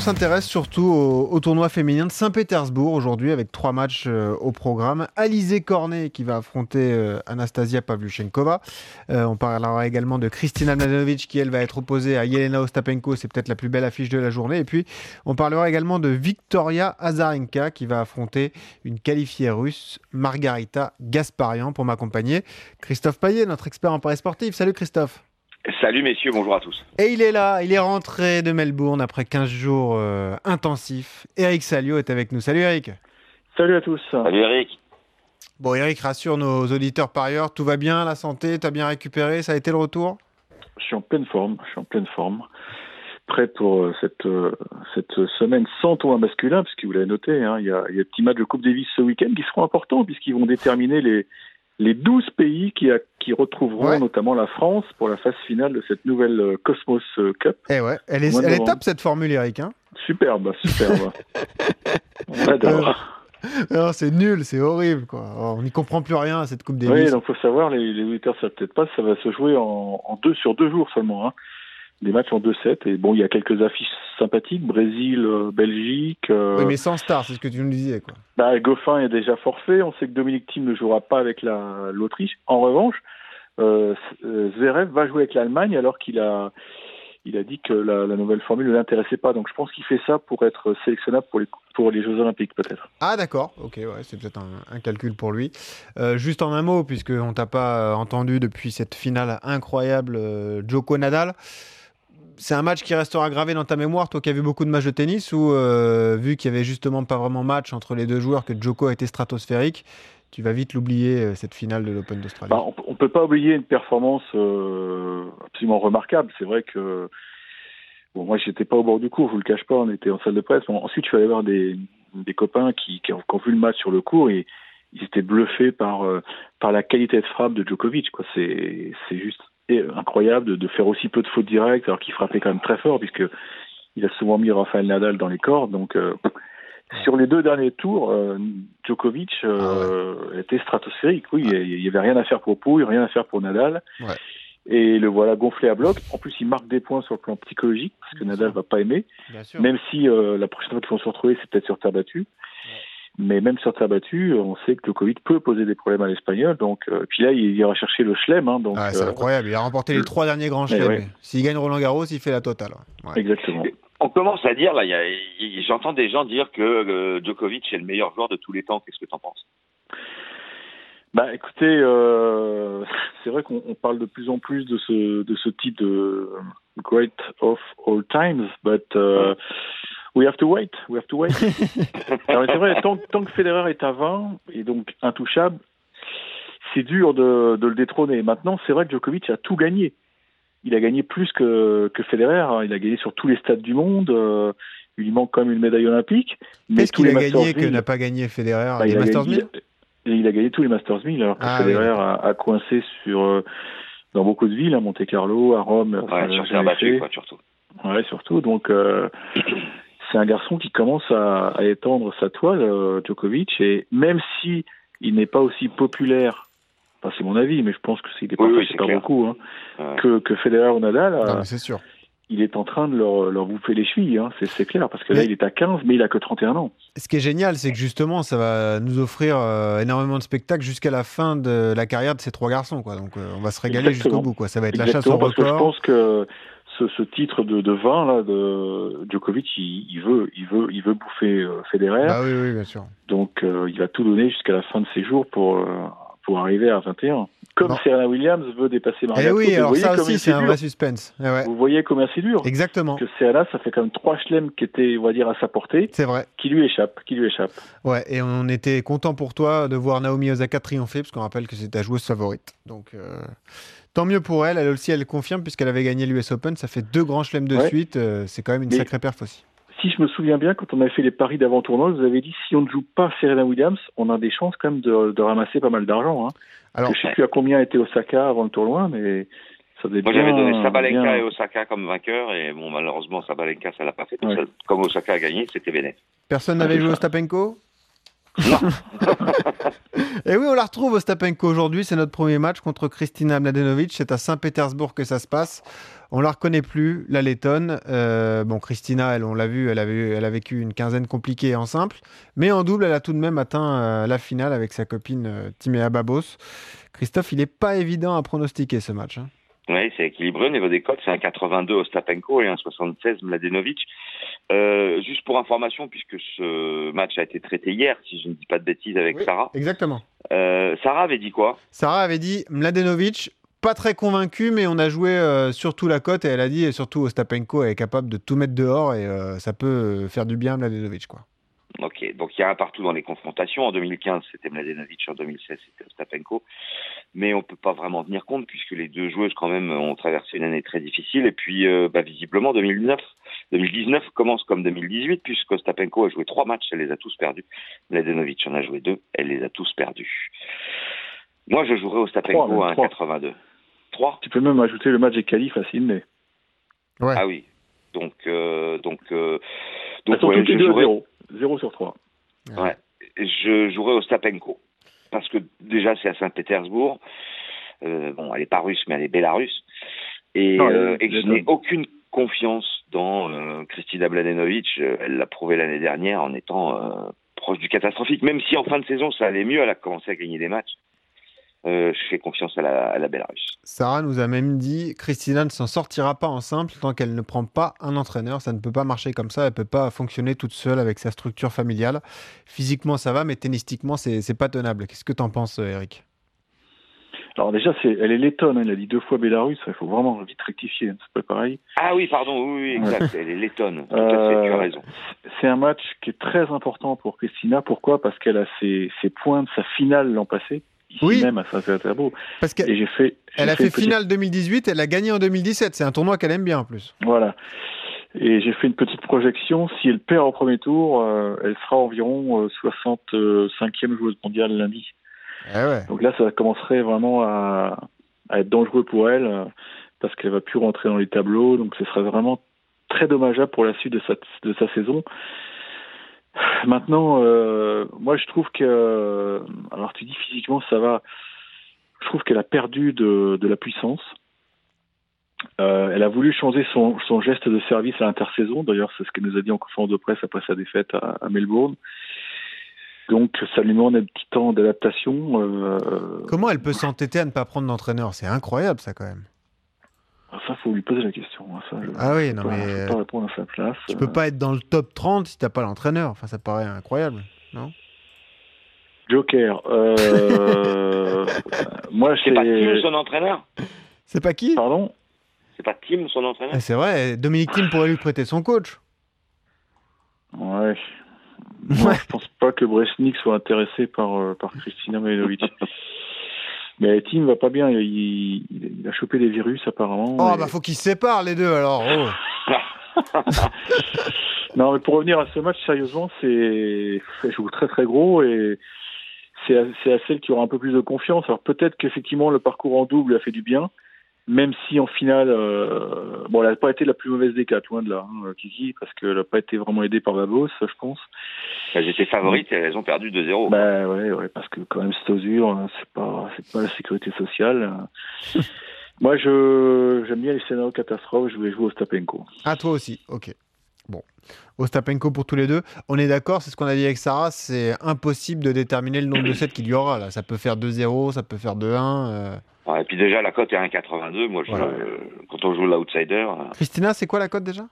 s'intéresse surtout au, tournoi féminin de Saint-Pétersbourg aujourd'hui avec trois matchs euh, au programme. Alizé Cornet qui va affronter euh, Anastasia Pavlyuchenkova. Euh, on parlera également de Kristina Mladenovic qui elle va être opposée à Yelena Ostapenko, c'est peut-être la plus belle affiche de la journée. Et puis on parlera également de Victoria Azarenka qui va affronter une qualifiée russe, Margarita Gasparian pour m'accompagner. Christophe Payet, notre expert en paris sportif. Salut Christophe. Salut messieurs, bonjour à tous. Et il est là, il est rentré de Melbourne après 15 jours euh, intensifs. Eric Salio est avec nous. Salut Eric. Salut à tous. Salut Eric. Bon Eric, rassure nos auditeurs par ailleurs, tout va bien, la santé, t'as bien récupéré, ça a été le retour? Je suis en pleine forme, je suis en pleine forme. Prêt pour euh, cette, euh, cette semaine sans tournoi masculin, puisque vous l'avez noté, hein, il, y a, il y a petits matchs de Coupe Davis ce week-end qui seront importants, puisqu'ils vont déterminer les, les 12 pays qui, a, qui retrouveront notamment la France pour la phase finale de cette nouvelle euh, Cosmos euh, Cup. Eh ouais, elle est, elle est top cette formule, Eric. Hein superbe, superbe. On c'est nul, c'est horrible, quoi. On n'y comprend plus rien à cette Coupe des Oui, donc faut savoir, les, les auditeurs savent peut-être pas, ça va se jouer en, en deux sur deux jours seulement. Hein des matchs en 2-7. Et bon, il y a quelques affiches sympathiques, Brésil, euh, Belgique. Euh, oui, mais sans star, c'est ce que tu nous disais. Quoi. Bah, Goffin est déjà forfait. On sait que Dominique Thiem ne jouera pas avec l'Autriche. En revanche, euh, euh, Zverev va jouer avec l'Allemagne alors qu'il a, il a dit que la, la nouvelle formule ne l'intéressait pas. Donc je pense qu'il fait ça pour être sélectionnable pour les, pour les Jeux Olympiques, peut-être. Ah, d'accord. Ok, ouais, c'est peut-être un, un, calcul pour lui. Euh, juste en un mot, puisqu'on t'a pas entendu depuis cette finale incroyable Joko Nadal c'est un match qui restera gravé dans ta mémoire, toi qui as vu beaucoup de matchs de tennis, ou euh, vu qu'il y avait justement pas vraiment match entre les deux joueurs, que Djoko a été stratosphérique, tu vas vite l'oublier, euh, cette finale de l'Open d'Australie bah, On ne peut pas oublier une performance euh, absolument remarquable. C'est vrai que bon, moi, j'étais pas au bord du cours, je vous le cache pas, on était en salle de presse. ensuite, je suis allé voir des, copains qui, ont, vu le match sur le cours et ils étaient bluffés par la qualité de frappe de Djokovic. C'est juste incroyable de, faire aussi peu de fautes directes alors qu'il frappait quand même très fort puisque il a souvent mis Rafael Nadal dans les cordes. Donc euh, sur les deux derniers tours, euh, Djokovic euh, ah était stratosphérique. Oui, il n'y avait rien à faire pour Pouille, rien à faire pour Nadal. Et le voilà gonflé à bloc. En plus, il marque des points sur le plan psychologique parce que Nadal va pas aimer. Même si la prochaine fois qu'ils vont se retrouver, c'est peut-être sur terre battue. Mais même sur terre battue, on sait que le Covid peut poser des problèmes à l'espagnol. Donc, euh, puis là, il ira chercher le chelem. Hein, donc, ah, c'est euh, incroyable. Il a remporté les trois derniers grands chelems. S'il gagne Roland Garros, il fait la totale. Exactement. On commence à dire, là, j'entends des gens dire que euh, Djokovic est le meilleur joueur de tous les temps. Qu'est-ce que tu en penses? Bah écoutez, euh, c'est vrai qu'on parle de plus en plus de ce de ce type de great of all times, but uh, We have to wait. We have to wait. c'est vrai, tant, tant, que Federer est à 20 et donc intouchable, c'est dur de, de, le détrôner. Maintenant, c'est vrai que Djokovic a tout gagné. Il a gagné plus que, que Federer. Hein. Il a gagné sur tous les stades du monde. Euh, il lui manque quand même une médaille olympique. Qu'est-ce qu'il a gagné que n'a pas gagné Federer bah, les Masters 1000 il a gagné tous les Masters 1000 alors que ah Federer a, a, coincé sur euh, dans beaucoup de villes, à Monte Carlo, à Rome. Ouais, sur terre battue, quoi, surtout. Ouais, surtout. Donc, euh, c'est un garçon qui commence à, à étendre sa toile, euh, Djokovic, et même si il n'est pas aussi populaire, enfin, c'est mon avis, mais je pense que c'est pas, oui, pas beaucoup, hein, que, que Federer ou Nadal. Euh, c'est sûr. Il est en train de leur, leur bouffer les chevilles, hein, c'est clair, parce que là, il est à 15, mais il a que 31 ans. Ce qui est génial, c'est que justement, ça va nous offrir euh, énormément de spectacles jusqu'à la fin de la carrière de ces trois garçons. Quoi. Donc, on va se régaler jusqu'au bout. Quoi. Ça va être la chasse au record. je pense que ce, ce, titre de, de 20 là de Djokovic, il, il, veut, il veut, il veut bouffer euh, Federer. Ah oui, oui, bien sûr. Donc euh, il va tout donner jusqu'à la fin de ses jours pour euh, pour arriver à 21. Comme Serena Williams veut dépasser Maria. Eh oui, alors ça aussi c'est un vrai suspense. Eh ouais. Vous voyez combien c'est dur. Exactement. Que Serena, ça fait quand même trois chelems qui étaient, on va dire, à sa portée. C'est vrai. Qui lui échappent, qui lui échappent. Ouais, et on était content pour toi de voir Naomi Osaka triompher, parce qu'on rappelle que c'est ta joueuse favorite. Donc. Tant mieux pour elle. Elle aussi, elle confirme puisqu'elle avait gagné l'US Open. Ça fait deux grands chelems de suite. Euh, c'est quand même une sacrée perf aussi. Si je me souviens bien, quand on a fait les paris d'avant-tournoi, vous avez dit si on ne joue pas Serena Williams, on a des chances quand même de, ramasser pas mal d'argent. Hein. Alors, je ne sais plus à combien était Osaka avant le tournoi, mais Ça devait Moi, j'avais donné Sabalenka bien- et Osaka comme vainqueurs, et bon, malheureusement, Sabalenka, ça l'a pas fait Ouais. Comme Osaka a gagné, c'était Bennett. Personne n'avait joué Ostapenko Et oui, on la retrouve Ostapenko aujourd'hui. C'est notre premier match contre Kristina Mladenovic. C'est à Saint-Pétersbourg que ça se passe. On la reconnaît plus, la lettonne. Euh, bon, Kristina, elle, on l'a vu, elle, avait, elle a vécu une quinzaine compliquée en simple. Mais en double, elle a tout de même atteint euh, la finale avec sa copine euh, Timea Babos. Christophe, il n'est pas évident à pronostiquer ce match. hein. Oui, c'est équilibré au niveau des cotes. C'est un 82 Ostapenko et un 76 Mladenovic. Euh, juste pour information, puisque ce match a été traité hier, si je ne dis pas de bêtises, avec Oui. Sarah. Exactement. Euh, Sarah avait dit quoi? Sarah avait dit Mladenovic, pas très convaincu, mais on a joué euh, surtout la cote et elle a dit et surtout Ostapenko est capable de tout mettre dehors et ça peut faire du bien à Mladenovic. Quoi. Ok, donc il y a un partout dans les confrontations. En 2015, c'était Mladenovic, en 2016, c'était Ostapenko. Mais on peut pas vraiment tenir compte puisque les deux joueuses quand même ont traversé une année très difficile. Et puis, euh, bah, visiblement, 2009, 2019 commence comme 2018 puisque Ostapenko a joué trois matchs, elle les a tous perdus. Mladenovic en a joué deux, elle les a tous perdus. Moi, je jouerais Ostapenko à un trois. 82. Trois Tu peux même ajouter le match des qualifs à Sydney. Ouais. Ah oui. Donc, euh, donc, euh, donc Elles sont ouais, toutes les je deux à jouerais- 0. 0 sur 3. Ouais. Je jouerais Ostapenko. Parce que déjà, c'est à Saint-Pétersbourg. Euh, bon, elle est pas russe, mais elle est bélarusse. Et, Non, euh, et je n'ai aucune confiance dans euh, Kristina Mladenovic. Euh, Elle l'a prouvé l'année dernière en étant euh, proche du catastrophique. Même si en fin de saison, ça allait mieux, elle a commencé à gagner des matchs. Euh, je fais confiance à la, à la Bélarusse. Sarah nous a même dit Christina ne s'en sortira pas en simple tant qu'elle ne prend pas un entraîneur. Ça ne peut pas marcher comme ça. Elle peut pas fonctionner toute seule avec sa structure familiale. Physiquement, ça va, mais tennistiquement, c'est pas tenable. Qu'est-ce que t'en penses, euh, Eric? Alors déjà, elle est lettonne, hein, il a dit deux fois Bélarus, il faut vraiment vite rectifier, hein, c'est pas pareil. Ah oui, pardon, oui, oui, exact. Elle est lettonne. Tout à fait, Euh, tu as raison. C'est un match qui est très important pour Christina. Pourquoi? Parce qu'elle a ses, ses points de sa finale l'an passé, ici Oui. même à Saint-Pétersbourg. Parce Et qu'elle j'ai fait. elle a fait une petite- finale 2018, elle a gagné en 2017. C'est un tournoi qu'elle aime bien en plus. Voilà. Et j'ai fait une petite projection. Si elle perd au premier tour, euh, elle sera environ euh, 65e joueuse mondiale lundi. Eh ouais. Donc là, ça commencerait vraiment à, à être dangereux pour elle euh, parce qu'elle va plus rentrer dans les tableaux. Donc ce serait vraiment très dommageable pour la suite de sa, de sa saison. Maintenant, euh, moi je trouve que, alors tu dis physiquement ça va, je trouve qu'elle a perdu de, la puissance. Euh, elle a voulu changer son, geste de service à l'intersaison. D'ailleurs, c'est ce qu'elle nous a dit en conférence de presse après sa défaite à, Melbourne. Donc, ça lui demande un petit temps d'adaptation. Euh, Comment elle peut s'entêter à ne pas prendre d'entraîneur? C'est incroyable, ça, quand même. Ça, faut lui poser la question. hein. Ça, je, Ah oui, non, pas- mais, je peux pas répondre à sa place. Tu peux pas être dans le top 30 si t'as pas l'entraîneur. Enfin, ça paraît incroyable. Joker. Euh, moi, C'est pas Tim son entraîneur? C'est pas qui? Pardon? C'est pas Tim son entraîneur? Ah, C'est vrai, Dominique Thiem pourrait lui prêter son coach. Ouais. Moi, je pense pas que Bresnik soit intéressé par, euh, par Christina Mladenovic. Mais Tim va pas bien. Il, il- il a chopé des virus apparemment. Oh, et- bah faut qu'ils se séparent les deux alors. Oh. Non, mais pour revenir à ce match, sérieusement, c'est elle joue très très gros et c'est à, c'est à celle qui aura un peu plus de confiance. Alors peut-être qu'effectivement le parcours en double a fait du bien, même si en finale, euh, bon, elle n'a pas été la plus mauvaise des quatre, loin de là, hein, Kiki, parce qu'elle n'a pas été vraiment aidée par Babos, je pense. Elles étaient favorites et elles ont perdu 2-0. Bah ouais, ouais, parce que quand même cette osure, hein, c'est pas, c'est pas la sécurité sociale. Moi, je j'aime bien les scénarios catastrophes. Je vais jouer au Stapenko. Ah, toi aussi, ok. Bon. Ostapenko pour tous les deux. On est d'accord, c'est ce qu'on a dit avec Sarah, c'est impossible de déterminer le nombre de sets qu'il y aura là. Ça peut faire 2-0, ça peut faire 2-1. euh. Ouais, et puis déjà, la cote est 1,82. Moi, je, Voilà. euh, quand on joue l'outsider, euh, Christina, c'est quoi la cote déjà?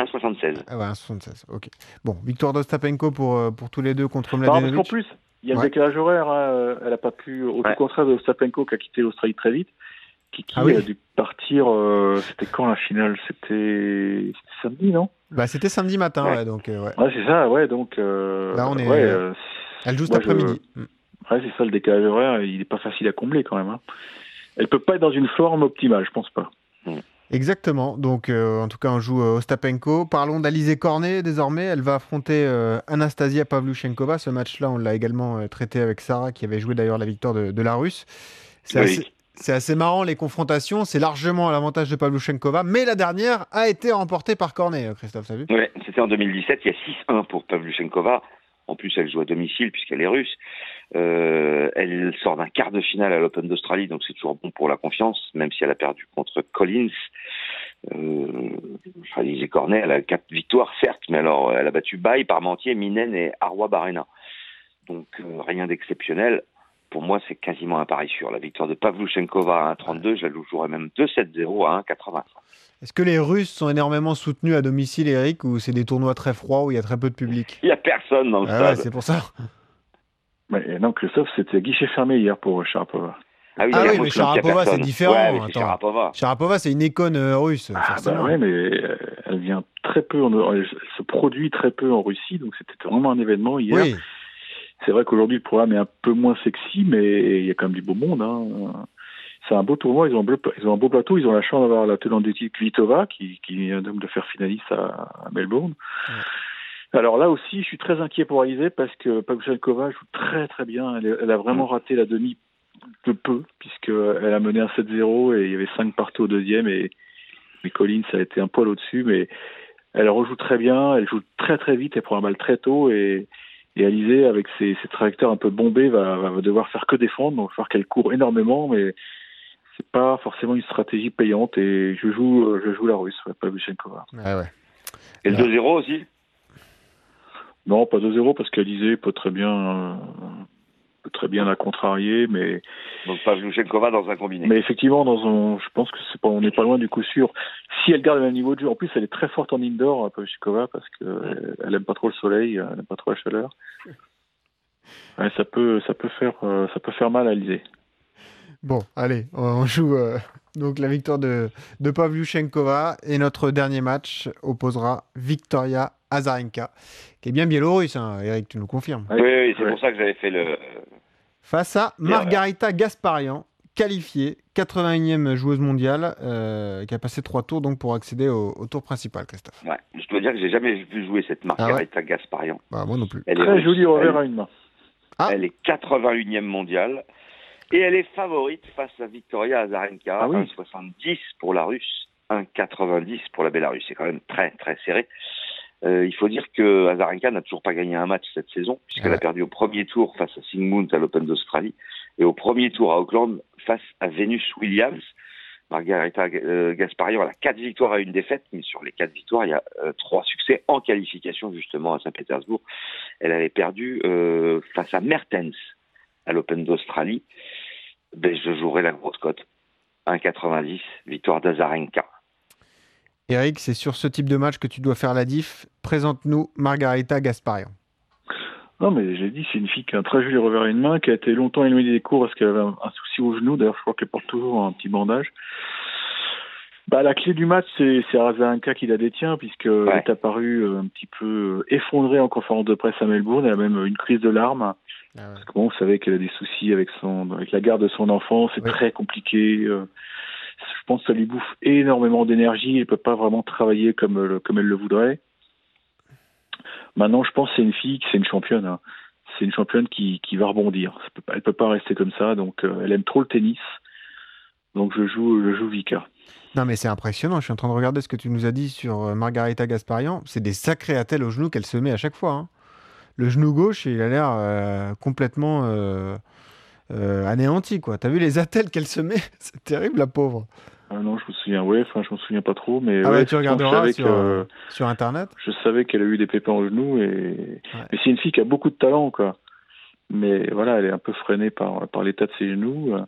1,76. Ah ouais, 1,76, ok. Bon, victoire d'Ostapenko pour, euh, pour tous les deux contre Non, parce qu'en Mladenovic. plus, il y a Ouais. le décalage horaire. hein, Elle a pas pu, au tout Ouais. contraire de Stapenko qui a quitté l'Australie très vite. Kiki Ah oui. a dû partir. euh, c'était quand la finale? C'était samedi, non? Bah, c'était samedi matin, Ouais. ouais, donc euh, ouais. Ouais, c'est ça. Ouais, donc. euh, Là, on est- Ouais, euh, Elle joue cet je- après-midi. Mm. ouais, c'est ça le décalage horaire. Il est pas facile à combler quand même. Hein. Elle peut pas être dans une forme optimale, je pense pas. Exactement. Donc, euh, en tout cas, on joue euh, Ostapenko. Parlons d'Alizé Cornet désormais. Elle va affronter euh, Anastasia Pavluchenkova. Ce match-là, on l'a également euh, traité avec Sarah, qui avait joué d'ailleurs la victoire de, de la Russe. C'est Oui. assez, C'est assez marrant les confrontations, c'est largement à l'avantage de Pavluchenkova, mais la dernière a été remportée par Cornet, euh, Christophe, t'as vu? Ouais, c'était en 2017, il y a 6-1 pour Pavluchenkova. En plus, elle joue à domicile puisqu'elle est russe. Euh, elle sort d'un quart de finale à l'Open d'Australie, donc c'est toujours bon pour la confiance, même si elle a perdu contre Collins. Euh, Alizé Cornet, elle a quatre victoires, certes, mais alors elle a battu Bay, Parmentier, Minen et Arwa Barena. Donc euh, rien d'exceptionnel. Pour moi, c'est quasiment un pari sûr. La victoire de Pavluchenkova à 1,32, je la jouerais même 2-7-0 à 1,80. Est-ce que les Russes sont énormément soutenus à domicile, Eric, ou c'est des tournois très froids où il y a très peu de public? Il n'y a personne dans le Ah ouais, stade. c'est pour ça. Mais non, Christophe, c'était guichet fermé hier pour Sharapova. Ah oui, Ah oui, mais Sharapova, c'est différent, Ouais. Sharapova. Sharapova, c'est une icône euh, russe, Ah, bah ouais, mais euh, elle vient très peu, en, elle se produit très peu en Russie, donc c'était vraiment un événement hier. oui, C'est vrai qu'aujourd'hui le programme est un peu moins sexy, mais il y a quand même du beau monde. Hein. C'est un beau tournoi, ils ont, un beau, ils ont un beau plateau, ils ont la chance d'avoir la tenante du titre Kvitova qui, qui vient donc de faire finaliste à, à Melbourne. Alors là aussi, je suis très inquiet pour Alizé parce que Pavlyuchenkova joue très très bien. Elle, est- elle a vraiment raté la demi de peu puisqu'elle a mené un 7-0 et il y avait 5 partout au deuxième et, et Collins a été un poil au-dessus, mais elle rejoue très bien, elle joue très très vite, elle prend un balle très tôt et, et Alizé, avec ses, ses trajectoires un peu bombés, va, va devoir faire que défendre, donc il va falloir qu'elle court énormément, mais c'est pas forcément une stratégie payante. Et je joue je joue la russe, ouais, Pavlyuchenkova. Ouais, ouais. Et le 2-0 aussi? Non, pas 2-0 parce qu'Alizé peut très bien euh, peut très bien la contrarier, mais Donc Pavlyuchenkova dans un combiné. mais effectivement dans un, je pense que c'est pas on n'est pas loin du coup sûr. Si elle garde le même niveau de jeu, en plus elle est très forte en indoor, Pavlyuchenkova, parce que euh, elle aime pas trop le soleil, elle aime pas trop la chaleur. Ouais, ça peut ça peut faire euh, ça peut faire mal à Alizé. Bon, allez, on joue euh, donc la victoire de, de Pavlyuchenkova et notre dernier match opposera Victoria Azarenka, qui est bien biélorusse, hein, Eric, tu nous confirmes. Oui, oui, c'est Ouais. pour ça que j'avais fait le. Face à Margarita Gasparian, qualifiée, 81e joueuse mondiale, euh, qui a passé trois tours donc pour accéder au, au tour principal, Christophe. Ouais. Je dois dire que j'ai jamais vu jouer cette Margarita Gasparian. Bah, moi non plus. Elle est Très russe. joli Elle- revers à une main. Ah. Elle est 81e mondiale et elle est favorite face à Victoria Azarenka. Ah oui. 1,70 pour la Russe, 1,90 pour la Bélarusse. C'est quand même très très serré. Euh, il faut dire que Azarenka n'a toujours pas gagné un match cette saison puisqu'elle Ouais. a perdu au premier tour face à Sigmund à l'Open d'Australie et au premier tour à Auckland face à Venus Williams. Margarita euh, Gasparian, elle a quatre victoires à une défaite, mais sur les quatre victoires, il y a euh, trois succès en qualification justement à Saint-Pétersbourg. Elle avait perdu euh, face à Mertens à l'Open d'Australie. Ben, je jouerai la grosse cote. 1,90, victoire d'Azarenka. Eric, c'est sur ce type de match que tu dois faire la diff. Présente-nous Margarita Gasparian. Non, mais j'ai dit, c'est une fille qui a un très joli revers à une main, qui a été longtemps éloignée des cours parce qu'elle avait un, un souci au genou. D'ailleurs, je crois qu'elle porte toujours un petit bandage. Bah, la clé du match, c'est Azarenka qui la détient, puisque elle est apparue euh, un petit peu euh, effondrée en conférence de presse à Melbourne. Elle a même une crise de larmes. Parce que bon, vous savez qu'elle a des soucis avec son, avec la garde de son enfant. C'est très compliqué. Je pense que ça lui bouffe énormément d'énergie. Elle peut pas vraiment travailler comme, euh, comme elle le voudrait. Maintenant, je pense que c'est une fille, c'est une championne. hein. C'est une championne qui, qui va rebondir. Ça peut pas- Elle peut pas rester comme ça. Donc, euh, elle aime trop le tennis. Donc, je joue, je joue Vika. Non, mais c'est impressionnant. Je suis en train de regarder ce que tu nous as dit sur euh, Margarita Gasparian. C'est des sacrés attelles au genou qu'elle se met à chaque fois. hein. Le genou gauche, il a l'air complètement anéanti. quoi. T'as vu les attelles qu'elle se met? C'est terrible, la pauvre. Ah non, je me souviens, ouais, enfin, je me souviens pas trop, mais Ah ouais, ouais, tu regarderas sur, euh, sur Internet? je savais qu'elle a eu des pépins au genou et mais c'est une fille qui a beaucoup de talent quoi. Mais voilà, elle est un peu freinée par par l'état de ses genoux. Euh,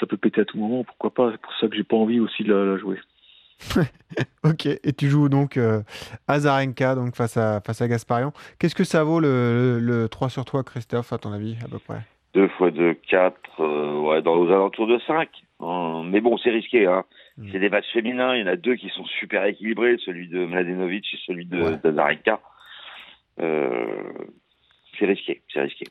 Ça peut péter à tout moment, pourquoi pas. C'est pour ça que j'ai pas envie aussi de la, la jouer. Ok, et tu joues donc euh, Azarenka donc face à, face à Gasparian. Qu'est-ce que ça vaut le, le, le 3 sur 3, Christophe, à ton avis, à peu près? 2 fois 2, 4, euh, ouais, dans aux alentours de 5. Hein, mais bon, c'est risqué. Hein. Mm. C'est des matchs féminins. Il y en a deux qui sont super équilibrés, celui de Mladenovic et celui de Ouais. Euh, c'est risqué, c'est risqué.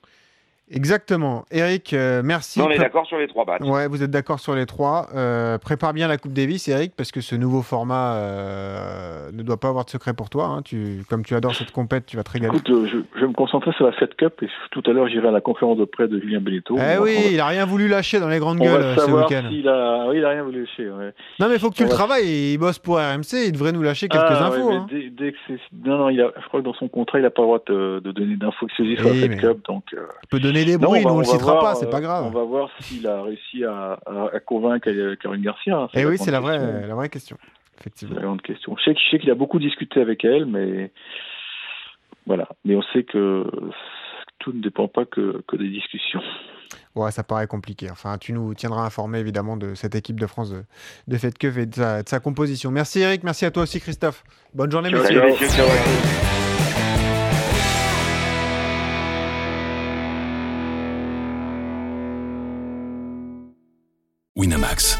Exactement. Eric, euh, merci. On est d'accord sur les trois matchs. Ouais, vous êtes d'accord sur les trois. Euh, prépare bien la Coupe Davis, Eric, parce que ce nouveau format euh, ne doit pas avoir de secret pour toi. hein. Tu, comme tu adores cette compète, tu vas te régaler. Écoute, euh, je, je vais me concentrer sur la Fed Cup et tout à l'heure j'irai à la conférence de presse de Julien Benetto. eh oui, va- il a rien voulu lâcher dans les grandes on gueules va euh, ce savoir week-end. s'il a, oui, il a rien voulu lâcher. Ouais. Non, mais il faut que tu on le va- travailles. Il bosse pour RMC. Il devrait nous lâcher quelques Ah, infos. hein. dès, dès que c'est, non, non, il a, je crois que dans son contrat, il n'a pas le droit de, de donner d'infos exclusives sur la Fed mais- Cup, donc. euh, Il peut donner des non, bruits, on nous on on le citera voir, pas, c'est euh, pas grave. On va voir s'il a réussi à, à, à convaincre Caroline Garcia. hein, Eh oui, c'est la question. vraie, la vraie question. Effectivement. la grande question. Je sais, qu'il a beaucoup discuté avec elle, mais voilà. Mais on sait que tout ne dépend pas que, que des discussions. Ouais, ça paraît compliqué. Enfin, tu nous tiendras informé évidemment de cette équipe de France de, de Fed et de sa, de sa composition. Merci Eric, merci à toi aussi Christophe. Bonne journée, messieurs.